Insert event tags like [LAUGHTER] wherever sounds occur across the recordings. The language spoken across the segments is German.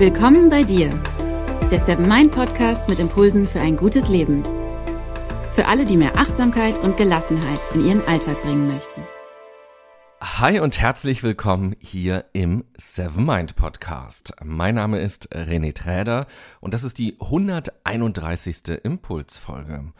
Willkommen bei dir, der Seven Mind Podcast mit Impulsen für ein gutes Leben. Für alle, die mehr Achtsamkeit und Gelassenheit in ihren Alltag bringen möchten. Hi und herzlich willkommen hier im Seven Mind Podcast. Mein Name ist René Träder und das ist die 131. Impulsfolge.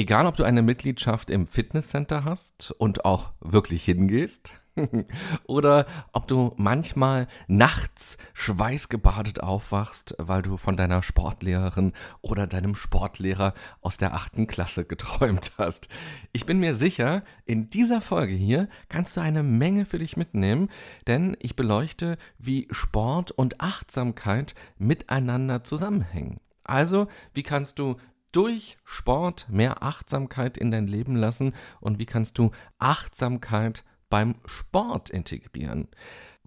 Egal, ob du eine Mitgliedschaft im Fitnesscenter hast und auch wirklich hingehst, [LAUGHS] Oder ob du manchmal nachts schweißgebadet aufwachst, weil du von deiner Sportlehrerin oder deinem Sportlehrer aus der achten Klasse geträumt hast. Ich bin mir sicher, in dieser Folge hier kannst du eine Menge für dich mitnehmen, denn ich beleuchte, wie Sport und Achtsamkeit miteinander zusammenhängen. Also, wie kannst du durch Sport mehr Achtsamkeit in dein Leben lassen und wie kannst du Achtsamkeit beim Sport integrieren.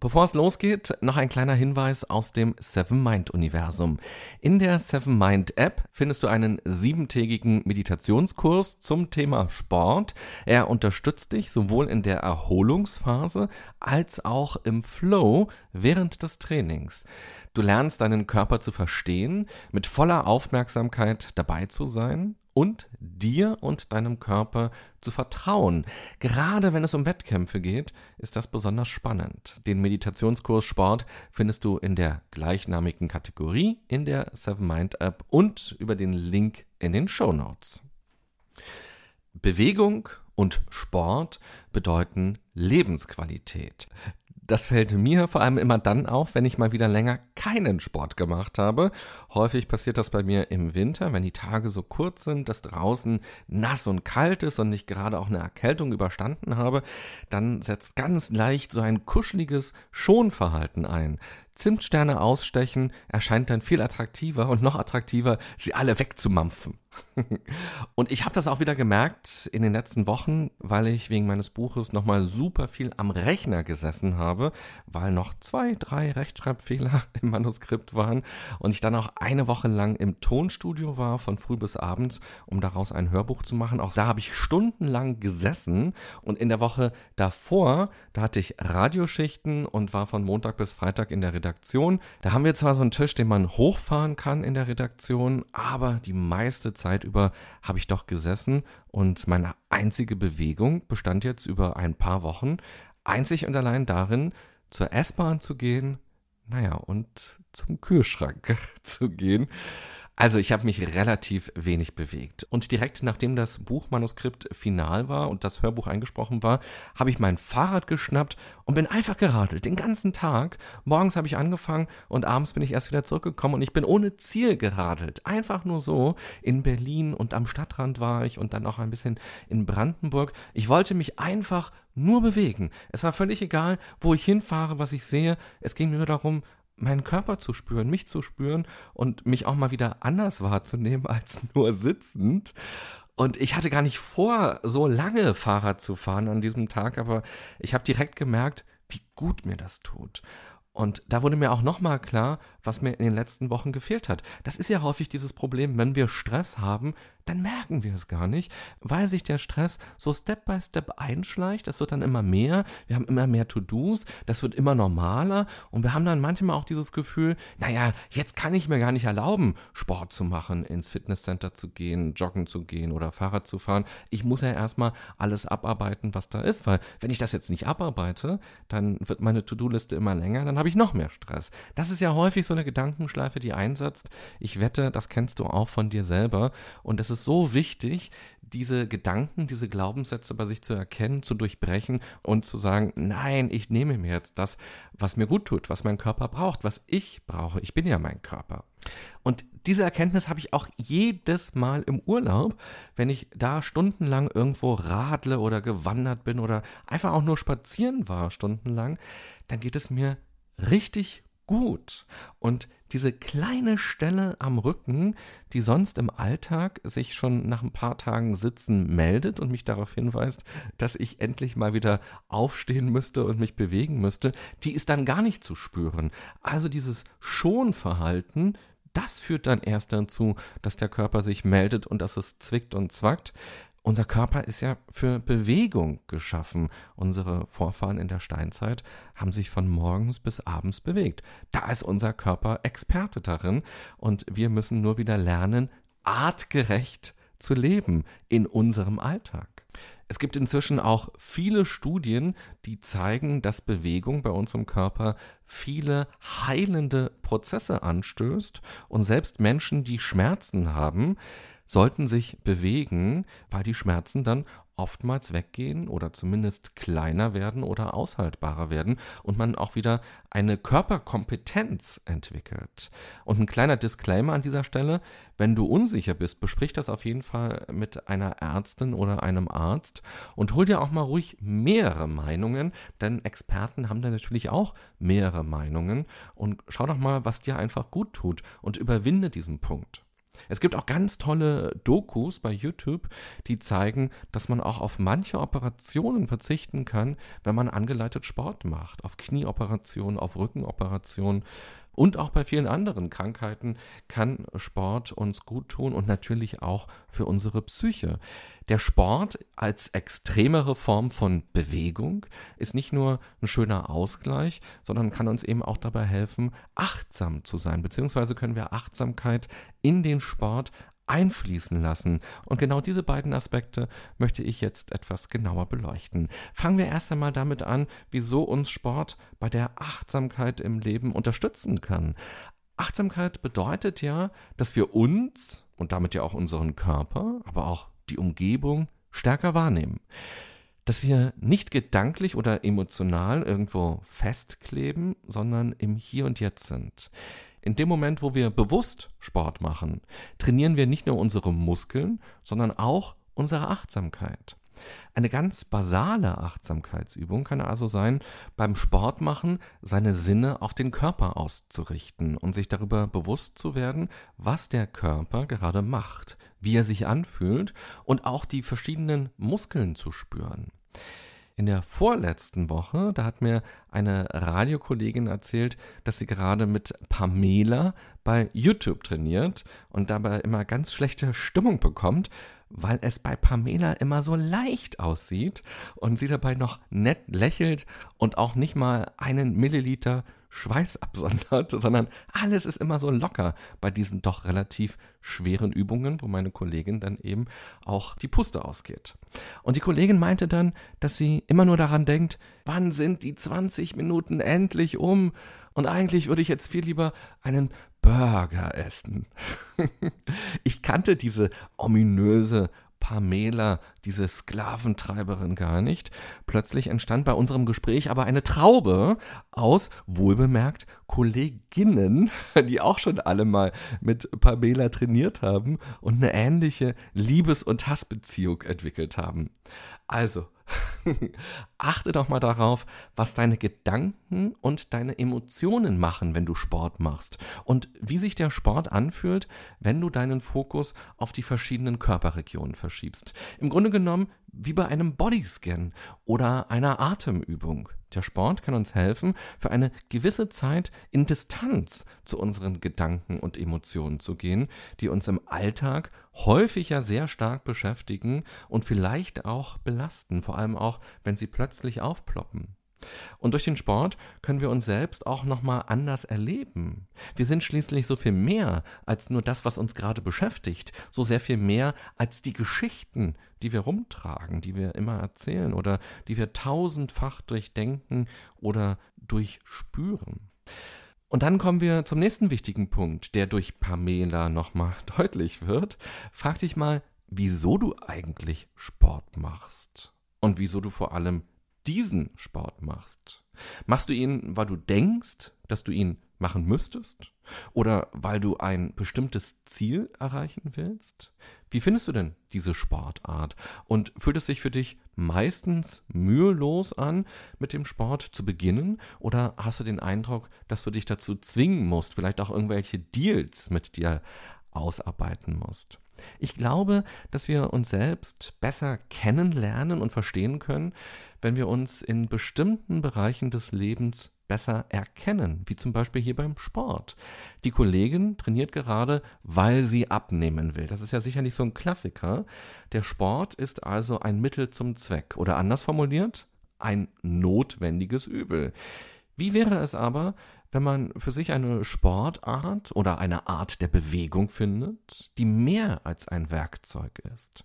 Bevor es losgeht, noch ein kleiner Hinweis aus dem Seven Mind Universum. In der Seven Mind App findest du einen siebentägigen Meditationskurs zum Thema Sport. Er unterstützt dich sowohl in der Erholungsphase als auch im Flow während des Trainings. Du lernst deinen Körper zu verstehen, mit voller Aufmerksamkeit dabei zu sein und dir und deinem Körper zu vertrauen. Gerade wenn es um Wettkämpfe geht, ist das besonders spannend. Den Meditationskurs Sport findest du in der gleichnamigen Kategorie in der Seven Mind App und über den Link in den Show Notes. Bewegung und Sport bedeuten Lebensqualität. Das fällt mir vor allem immer dann auf, wenn ich mal wieder länger keinen Sport gemacht habe. Häufig passiert das bei mir im Winter, wenn die Tage so kurz sind, dass draußen nass und kalt ist und ich gerade auch eine Erkältung überstanden habe, dann setzt ganz leicht so ein kuscheliges Schonverhalten ein. Zimtsterne ausstechen erscheint dann viel attraktiver und noch attraktiver, sie alle wegzumampfen. Und ich habe das auch wieder gemerkt in den letzten Wochen, weil ich wegen meines Buches nochmal super viel am Rechner gesessen habe, weil noch zwei, drei Rechtschreibfehler [LAUGHS] im Manuskript waren und ich dann auch eine Woche lang im Tonstudio war, von früh bis abends, um daraus ein Hörbuch zu machen. Auch da habe ich stundenlang gesessen und in der Woche davor, da hatte ich Radioschichten und war von Montag bis Freitag in der Redaktion. Da haben wir zwar so einen Tisch, den man hochfahren kann in der Redaktion, aber die meiste Zeit Zeit über habe ich doch gesessen und meine einzige Bewegung bestand jetzt über ein paar Wochen einzig und allein darin, zur S-Bahn zu gehen, naja, und zum Kühlschrank [LAUGHS] zu gehen. Also ich habe mich relativ wenig bewegt. Und direkt nachdem das Buchmanuskript final war und das Hörbuch eingesprochen war, habe ich mein Fahrrad geschnappt und bin einfach geradelt, den ganzen Tag. Morgens habe ich angefangen und abends bin ich erst wieder zurückgekommen und ich bin ohne Ziel geradelt. Einfach nur so. In Berlin und am Stadtrand war ich und dann auch ein bisschen in Brandenburg. Ich wollte mich einfach nur bewegen. Es war völlig egal, wo ich hinfahre, was ich sehe. Es ging mir nur darum, meinen Körper zu spüren, mich zu spüren und mich auch mal wieder anders wahrzunehmen als [LAUGHS] nur sitzend. Und ich hatte gar nicht vor, so lange Fahrrad zu fahren an diesem Tag, aber ich habe direkt gemerkt, wie gut mir das tut. Und da wurde mir auch nochmal klar, was mir in den letzten Wochen gefehlt hat. Das ist ja häufig dieses Problem, wenn wir Stress haben, dann merken wir es gar nicht, weil sich der Stress so Step by Step einschleicht. Das wird dann immer mehr. Wir haben immer mehr To-Dos. Das wird immer normaler. Und wir haben dann manchmal auch dieses Gefühl, naja, jetzt kann ich mir gar nicht erlauben, Sport zu machen, ins Fitnesscenter zu gehen, joggen zu gehen oder Fahrrad zu fahren. Ich muss ja erstmal alles abarbeiten, was da ist. Weil wenn ich das jetzt nicht abarbeite, dann wird meine To-Do-Liste immer länger. Dann habe ich noch mehr Stress. Das ist ja häufig so eine Gedankenschleife, die einsetzt. Ich wette, das kennst du auch von dir selber. Und es ist so wichtig, diese Gedanken, diese Glaubenssätze bei sich zu erkennen, zu durchbrechen und zu sagen, nein, ich nehme mir jetzt das, was mir gut tut, was mein Körper braucht, was ich brauche. Ich bin ja mein Körper. Und diese Erkenntnis habe ich auch jedes Mal im Urlaub, wenn ich da stundenlang irgendwo radle oder gewandert bin oder einfach auch nur spazieren war stundenlang, dann geht es mir richtig gut. Und diese kleine Stelle am Rücken, die sonst im Alltag sich schon nach ein paar Tagen Sitzen meldet und mich darauf hinweist, dass ich endlich mal wieder aufstehen müsste und mich bewegen müsste, die ist dann gar nicht zu spüren. Also dieses Schonverhalten, das führt dann erst dazu, dass der Körper sich meldet und dass es zwickt und zwackt. Unser Körper ist ja für Bewegung geschaffen. Unsere Vorfahren in der Steinzeit haben sich von morgens bis abends bewegt. Da ist unser Körper Experte darin und wir müssen nur wieder lernen, artgerecht zu leben in unserem Alltag. Es gibt inzwischen auch viele Studien, die zeigen, dass Bewegung bei uns im Körper viele heilende Prozesse anstößt und selbst Menschen, die Schmerzen haben, sollten sich bewegen, weil die Schmerzen dann oftmals weggehen oder zumindest kleiner werden oder aushaltbarer werden und man auch wieder eine Körperkompetenz entwickelt. Und ein kleiner Disclaimer an dieser Stelle, wenn du unsicher bist, besprich das auf jeden Fall mit einer Ärztin oder einem Arzt und hol dir auch mal ruhig mehrere Meinungen, denn Experten haben da natürlich auch mehrere Meinungen und schau doch mal, was dir einfach gut tut und überwinde diesen Punkt. Es gibt auch ganz tolle Dokus bei YouTube, die zeigen, dass man auch auf manche Operationen verzichten kann, wenn man angeleitet Sport macht. Auf Knieoperationen, auf Rückenoperationen. Und auch bei vielen anderen Krankheiten kann Sport uns gut tun und natürlich auch für unsere Psyche. Der Sport als extremere Form von Bewegung ist nicht nur ein schöner Ausgleich, sondern kann uns eben auch dabei helfen, achtsam zu sein, beziehungsweise können wir Achtsamkeit in den Sport einfließen lassen. Und genau diese beiden Aspekte möchte ich jetzt etwas genauer beleuchten. Fangen wir erst einmal damit an, wieso uns Sport bei der Achtsamkeit im Leben unterstützen kann. Achtsamkeit bedeutet ja, dass wir uns und damit ja auch unseren Körper, aber auch die Umgebung stärker wahrnehmen. Dass wir nicht gedanklich oder emotional irgendwo festkleben, sondern im Hier und Jetzt sind. In dem Moment, wo wir bewusst Sport machen, trainieren wir nicht nur unsere Muskeln, sondern auch unsere Achtsamkeit. Eine ganz basale Achtsamkeitsübung kann also sein, beim Sport machen seine Sinne auf den Körper auszurichten und sich darüber bewusst zu werden, was der Körper gerade macht, wie er sich anfühlt und auch die verschiedenen Muskeln zu spüren. In der vorletzten Woche, da hat mir eine Radiokollegin erzählt, dass sie gerade mit Pamela bei YouTube trainiert und dabei immer ganz schlechte Stimmung bekommt, weil es bei Pamela immer so leicht aussieht und sie dabei noch nett lächelt und auch nicht mal einen Milliliter Schweiß absondert, [LAUGHS] sondern alles ist immer so locker bei diesen doch relativ schweren Übungen, wo meine Kollegin dann eben auch die Puste ausgeht. Und die Kollegin meinte dann, dass sie immer nur daran denkt, wann sind die 20 Minuten endlich um? Und eigentlich würde ich jetzt viel lieber einen Burger essen. [LAUGHS] ich kannte diese ominöse Pamela, diese Sklaventreiberin, gar nicht. Plötzlich entstand bei unserem Gespräch aber eine Traube aus, wohlbemerkt, Kolleginnen, [LAUGHS] die auch schon alle mal mit Pamela trainiert haben und eine ähnliche Liebes- und Hassbeziehung entwickelt haben. Also, [LAUGHS] Achte doch mal darauf, was deine Gedanken und deine Emotionen machen, wenn du Sport machst und wie sich der Sport anfühlt, wenn du deinen Fokus auf die verschiedenen Körperregionen verschiebst. Im Grunde genommen wie bei einem Bodyscan oder einer Atemübung. Der Sport kann uns helfen, für eine gewisse Zeit in Distanz zu unseren Gedanken und Emotionen zu gehen, die uns im Alltag häufig ja sehr stark beschäftigen und vielleicht auch belasten, vor allem auch, wenn sie plötzlich aufploppen. Und durch den Sport können wir uns selbst auch nochmal anders erleben. Wir sind schließlich so viel mehr als nur das, was uns gerade beschäftigt, so sehr viel mehr als die Geschichten, die wir rumtragen, die wir immer erzählen oder die wir tausendfach durchdenken oder durchspüren. Und dann kommen wir zum nächsten wichtigen Punkt, der durch Pamela nochmal [LAUGHS] deutlich wird. Frag dich mal, wieso du eigentlich Sport machst und wieso du vor allem diesen Sport machst. Machst du ihn, weil du denkst, dass du ihn machen müsstest? Oder weil du ein bestimmtes Ziel erreichen willst? Wie findest du denn diese Sportart? Und fühlt es sich für dich meistens mühelos an, mit dem Sport zu beginnen? Oder hast du den Eindruck, dass du dich dazu zwingen musst, vielleicht auch irgendwelche Deals mit dir ausarbeiten musst? Ich glaube, dass wir uns selbst besser kennenlernen und verstehen können, wenn wir uns in bestimmten Bereichen des Lebens besser erkennen, wie zum Beispiel hier beim Sport. Die Kollegin trainiert gerade, weil sie abnehmen will. Das ist ja sicherlich so ein Klassiker. Der Sport ist also ein Mittel zum Zweck oder anders formuliert, ein notwendiges Übel. Wie wäre es aber, wenn man für sich eine Sportart oder eine Art der Bewegung findet, die mehr als ein Werkzeug ist,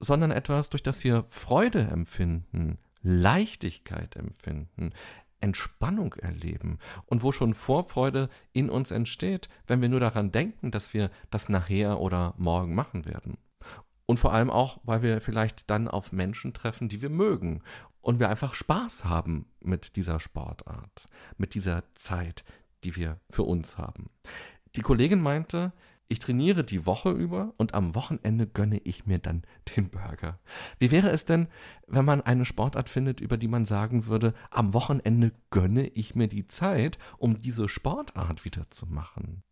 sondern etwas, durch das wir Freude empfinden, Leichtigkeit empfinden, Entspannung erleben und wo schon Vorfreude in uns entsteht, wenn wir nur daran denken, dass wir das nachher oder morgen machen werden. Und vor allem auch, weil wir vielleicht dann auf Menschen treffen, die wir mögen und wir einfach Spaß haben mit dieser Sportart, mit dieser Zeit, die wir für uns haben. Die Kollegin meinte, ich trainiere die Woche über und am Wochenende gönne ich mir dann [LAUGHS] den Burger. Wie wäre es denn, wenn man eine Sportart findet, über die man sagen würde, am Wochenende gönne ich mir die Zeit, um diese Sportart wieder zu machen?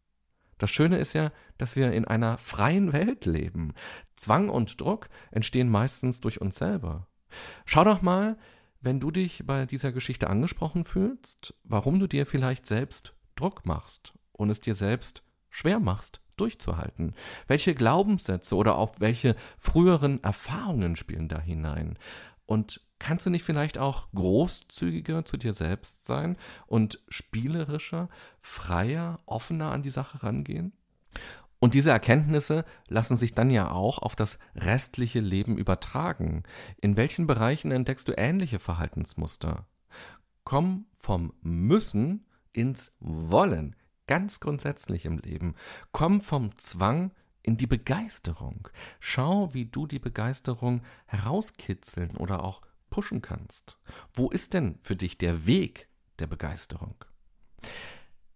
Das Schöne ist ja, dass wir in einer freien Welt leben. Zwang und Druck entstehen meistens durch uns selber. Schau doch mal, wenn du dich bei dieser Geschichte angesprochen fühlst, warum du dir vielleicht selbst Druck machst und es dir selbst schwer machst, durchzuhalten? Welche Glaubenssätze oder auf welche früheren Erfahrungen spielen da hinein? Und kannst du nicht vielleicht auch großzügiger zu dir selbst sein und spielerischer, freier, offener an die Sache rangehen? Und diese Erkenntnisse lassen sich dann ja auch auf das restliche Leben übertragen. In welchen Bereichen entdeckst du ähnliche Verhaltensmuster? Komm vom Müssen ins Wollen ganz grundsätzlich im Leben. Komm vom Zwang in die Begeisterung. Schau, wie du die Begeisterung herauskitzeln oder auch pushen kannst. Wo ist denn für dich der Weg der Begeisterung?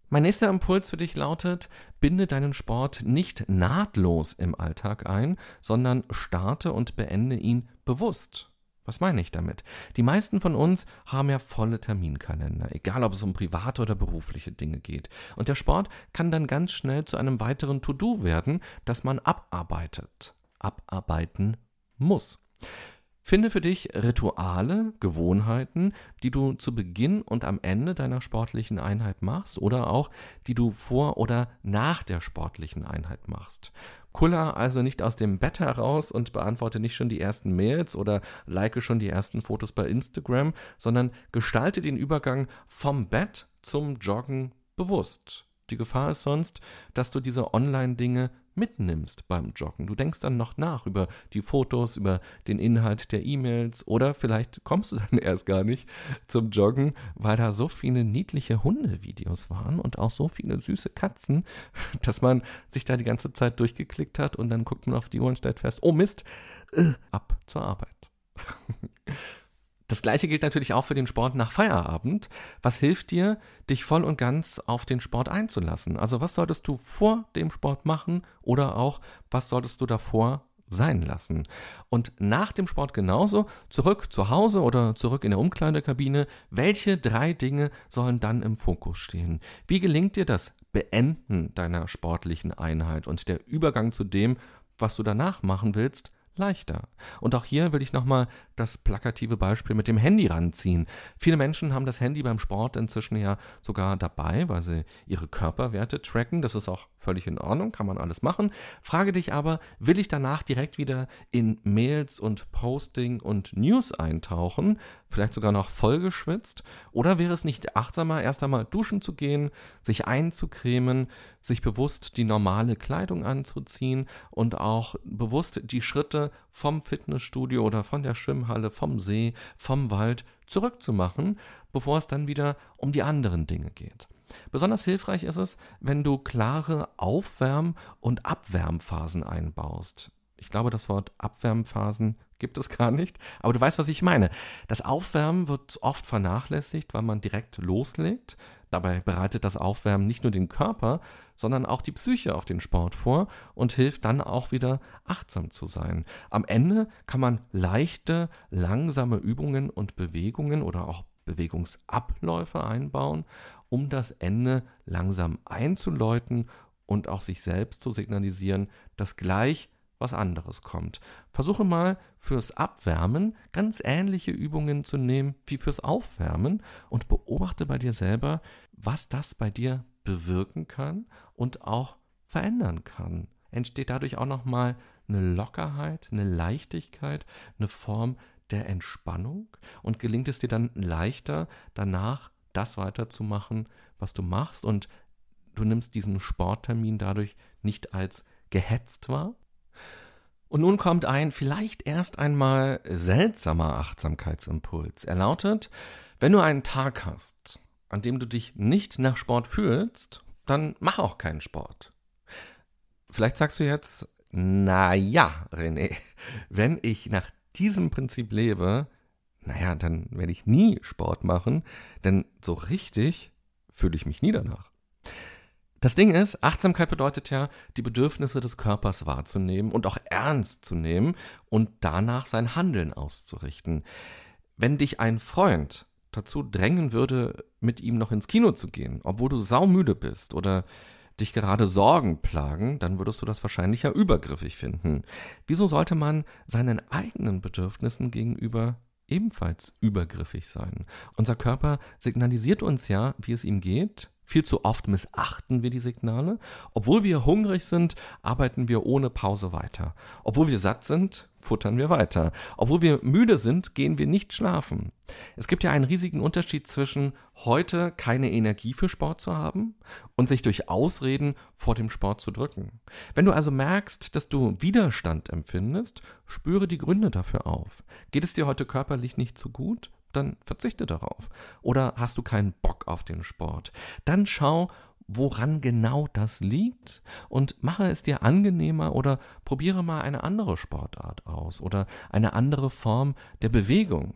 Mein nächster Impuls für dich lautet, binde deinen Sport nicht nahtlos im Alltag ein, sondern starte und beende ihn bewusst. Was meine ich damit? Die meisten von uns haben ja volle Terminkalender, egal ob es um private oder berufliche Dinge geht. Und der Sport kann dann ganz schnell zu einem weiteren To-Do werden, das man abarbeitet, abarbeiten muss. Finde für dich Rituale, Gewohnheiten, die du zu Beginn und am Ende deiner sportlichen Einheit machst oder auch die du vor oder nach der sportlichen Einheit machst. Kuller also nicht aus dem Bett heraus und beantworte nicht schon die ersten Mails oder like schon die ersten Fotos bei Instagram, sondern gestalte den Übergang vom Bett zum Joggen bewusst. Die Gefahr ist sonst, dass du diese Online-Dinge mitnimmst beim Joggen. Du denkst dann noch nach über die Fotos, über den Inhalt der E-Mails oder vielleicht kommst du [LAUGHS] dann erst gar nicht zum Joggen, weil da so viele niedliche Hundevideos waren und auch so viele süße Katzen, [LAUGHS] dass man sich da die ganze Zeit durchgeklickt hat und dann guckt man auf die Uhr und stellt fest, oh Mist, äh, ab zur Arbeit. [LAUGHS] Das gleiche gilt natürlich auch für den Sport nach Feierabend. Was hilft dir, dich voll und ganz auf den Sport einzulassen? Also was solltest du vor dem Sport machen oder auch was solltest du davor sein lassen? Und nach dem Sport genauso, zurück zu Hause oder zurück in der Umkleidekabine, welche drei Dinge sollen dann im Fokus stehen? Wie gelingt dir das Beenden deiner sportlichen Einheit und der Übergang zu dem, was du danach machen willst, leichter. Und auch hier will ich nochmal das plakative Beispiel mit dem Handy ranziehen. Viele Menschen haben das Handy beim Sport inzwischen ja sogar dabei, weil sie ihre Körperwerte tracken. Das ist auch völlig in Ordnung, kann man alles machen. Frage dich aber, will ich danach direkt wieder in Mails und Posting und News eintauchen, vielleicht sogar noch vollgeschwitzt? Oder wäre es nicht achtsamer, erst einmal duschen zu gehen, sich einzucremen, sich bewusst die normale Kleidung anzuziehen und auch bewusst die Schritte vom Fitnessstudio oder von der Schwimmhalle, vom See, vom Wald zurückzumachen, bevor es dann wieder um die anderen Dinge geht. Besonders hilfreich ist es, wenn du klare Aufwärm- und Abwärmphasen einbaust. Ich glaube, das Wort Abwärmphasen gibt es gar nicht, aber du weißt, was ich meine. Das Aufwärmen wird oft vernachlässigt, weil man direkt loslegt. Dabei bereitet das Aufwärmen nicht nur den Körper, sondern auch die Psyche auf den Sport vor und hilft dann auch wieder achtsam zu sein. Am Ende kann man leichte, langsame Übungen und Bewegungen oder auch Bewegungsabläufe einbauen, um das Ende langsam einzuläuten und auch sich selbst zu signalisieren, dass gleich was anderes kommt. Versuche mal fürs Abwärmen ganz ähnliche Übungen zu nehmen wie fürs Aufwärmen und beobachte bei dir selber, was das bei dir bewirken kann und auch verändern kann. Entsteht dadurch auch nochmal eine Lockerheit, eine Leichtigkeit, eine Form der Entspannung und gelingt es dir dann leichter, danach das weiterzumachen, was du machst und du nimmst diesen Sporttermin dadurch nicht als gehetzt wahr. Und nun kommt ein vielleicht erst einmal seltsamer Achtsamkeitsimpuls. Er lautet, wenn du einen Tag hast, an dem du dich nicht nach Sport fühlst, dann mach auch keinen Sport. Vielleicht sagst du jetzt, na ja, René, wenn ich nach diesem Prinzip lebe, naja, dann werde ich nie Sport machen, denn so richtig fühle ich mich nie danach. Das Ding ist, Achtsamkeit bedeutet ja, die Bedürfnisse des Körpers wahrzunehmen und auch ernst zu nehmen und danach sein Handeln auszurichten. Wenn dich ein Freund dazu drängen würde, mit ihm noch ins Kino zu gehen, obwohl du saumüde bist oder dich gerade Sorgen plagen, dann würdest du das wahrscheinlich ja übergriffig finden. Wieso sollte man seinen eigenen Bedürfnissen gegenüber ebenfalls übergriffig sein? Unser Körper signalisiert uns ja, wie es ihm geht, viel zu oft missachten wir die Signale. Obwohl wir hungrig sind, arbeiten wir ohne Pause weiter. Obwohl wir satt sind, futtern wir weiter. Obwohl wir müde sind, gehen wir nicht schlafen. Es gibt ja einen riesigen Unterschied zwischen heute keine Energie für Sport zu haben und sich durch Ausreden vor dem Sport zu drücken. Wenn du also merkst, dass du Widerstand empfindest, spüre die Gründe dafür auf. Geht es dir heute körperlich nicht so gut? Dann verzichte darauf. Oder hast du keinen Bock auf den Sport? Dann schau, woran genau das liegt und mache es dir angenehmer oder probiere mal eine andere Sportart aus oder eine andere Form der Bewegung.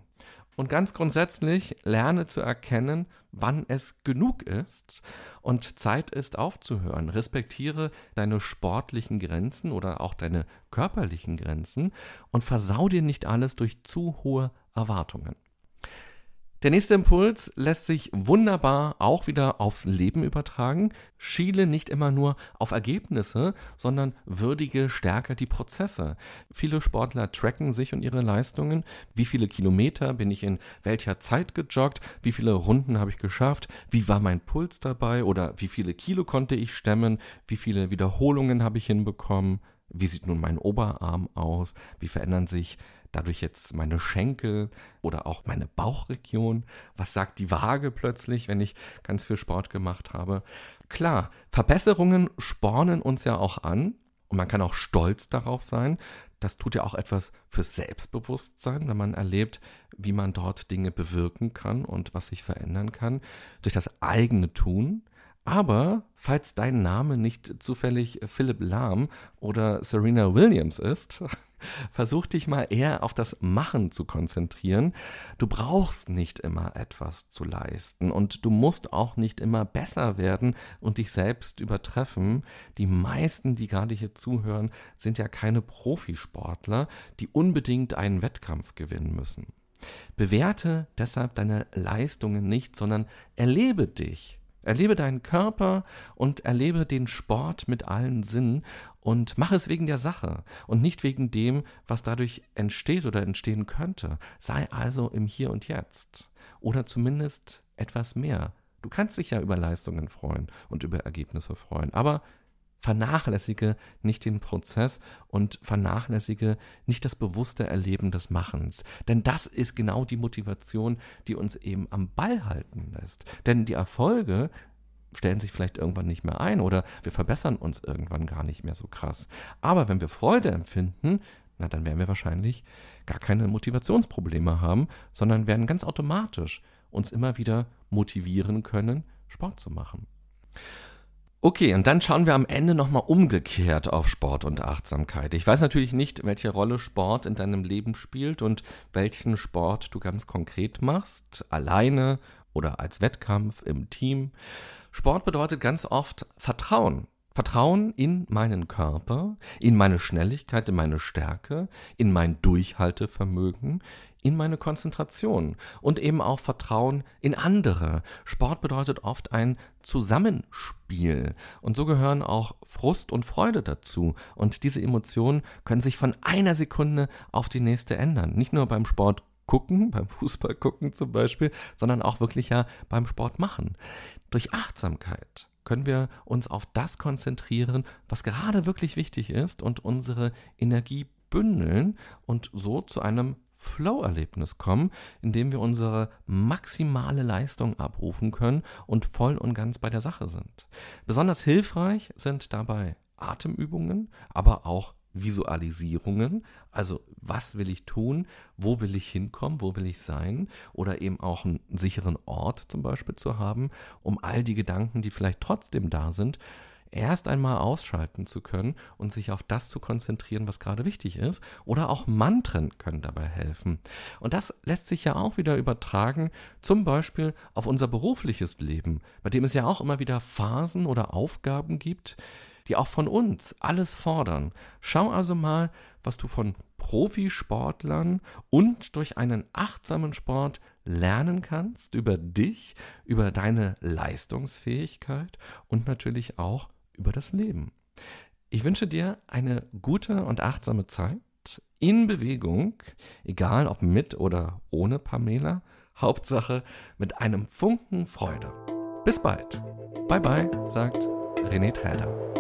Und ganz grundsätzlich lerne zu erkennen, wann es genug ist und Zeit ist aufzuhören. Respektiere deine sportlichen Grenzen oder auch deine körperlichen Grenzen und versau dir nicht alles durch zu hohe Erwartungen. Der nächste Impuls lässt sich wunderbar auch wieder aufs Leben übertragen. Schiele nicht immer nur auf Ergebnisse, sondern würdige stärker die Prozesse. Viele Sportler tracken sich und ihre Leistungen. Wie viele Kilometer bin ich in welcher Zeit gejoggt? Wie viele Runden habe ich geschafft? Wie war mein Puls dabei? Oder wie viele Kilo konnte ich stemmen? Wie viele Wiederholungen habe ich hinbekommen? Wie sieht nun mein Oberarm aus? Wie verändern sich dadurch jetzt meine Schenkel oder auch meine Bauchregion? Was sagt die Waage plötzlich, wenn ich ganz viel Sport gemacht habe? Klar, Verbesserungen spornen uns ja auch an und man kann auch stolz darauf sein. Das tut ja auch etwas fürs Selbstbewusstsein, wenn man erlebt, wie man dort Dinge bewirken kann und was sich verändern kann durch das eigene Tun. Aber falls dein Name nicht zufällig Philipp Lahm oder Serena Williams ist, [LAUGHS] versuch dich mal eher auf das Machen zu konzentrieren. Du brauchst nicht immer etwas zu leisten und du musst auch nicht immer besser werden und dich selbst übertreffen. Die meisten, die gerade hier zuhören, sind ja keine Profisportler, die unbedingt einen Wettkampf gewinnen müssen. Bewerte deshalb deine Leistungen nicht, sondern erlebe dich Erlebe deinen Körper und erlebe den Sport mit allen Sinnen und mach es wegen der Sache und nicht wegen dem, was dadurch entsteht oder entstehen könnte. Sei also im Hier und Jetzt oder zumindest etwas mehr. Du kannst dich ja über Leistungen freuen und über Ergebnisse freuen, aber vernachlässige nicht den Prozess und vernachlässige nicht das bewusste Erleben des Machens. Denn das ist genau die Motivation, die uns eben am Ball halten lässt. Denn die Erfolge stellen sich vielleicht irgendwann nicht mehr ein oder wir verbessern uns irgendwann gar nicht mehr so krass. Aber wenn wir Freude empfinden, na dann werden wir wahrscheinlich gar keine Motivationsprobleme haben, sondern werden ganz automatisch uns immer wieder motivieren können, Sport zu machen. Okay, und dann schauen wir am Ende nochmal umgekehrt auf Sport und Achtsamkeit. Ich weiß natürlich nicht, welche Rolle Sport in deinem Leben spielt und welchen Sport du ganz konkret machst, alleine oder als Wettkampf im Team. Sport bedeutet ganz oft Vertrauen. Vertrauen in meinen Körper, in meine Schnelligkeit, in meine Stärke, in mein Durchhaltevermögen, in meine Konzentration und eben auch Vertrauen in andere. Sport bedeutet oft ein Zusammenspiel und so gehören auch Frust und Freude dazu und diese Emotionen können sich von einer Sekunde auf die nächste ändern. Nicht nur beim Sport gucken, [LAUGHS] beim Fußball gucken zum Beispiel, sondern auch wirklich ja beim Sport machen. Durch Achtsamkeit können wir uns auf das konzentrieren, was gerade wirklich wichtig ist und unsere Energie bündeln und so zu einem Flow-Erlebnis kommen, in dem wir unsere maximale Leistung abrufen können und voll und ganz bei der Sache sind. Besonders hilfreich sind dabei Atemübungen, aber auch Visualisierungen, also was will ich tun, wo will ich hinkommen, wo will ich sein oder eben auch einen sicheren Ort zum Beispiel zu haben, um all die Gedanken, die vielleicht trotzdem da sind, erst einmal ausschalten zu können und sich auf das zu konzentrieren, was gerade wichtig ist. Oder auch Mantren können dabei helfen. Und das lässt sich ja auch wieder übertragen, zum Beispiel auf unser berufliches Leben, bei dem es ja auch immer wieder Phasen oder Aufgaben gibt, die auch von uns alles fordern. Schau also mal, was du von Profisportlern und durch einen achtsamen Sport lernen kannst über dich, über deine Leistungsfähigkeit und natürlich auch über das Leben. Ich wünsche dir eine gute und achtsame Zeit in Bewegung, egal ob mit oder ohne Pamela, Hauptsache mit einem Funken Freude. Bis bald. Bye bye, sagt René Träder.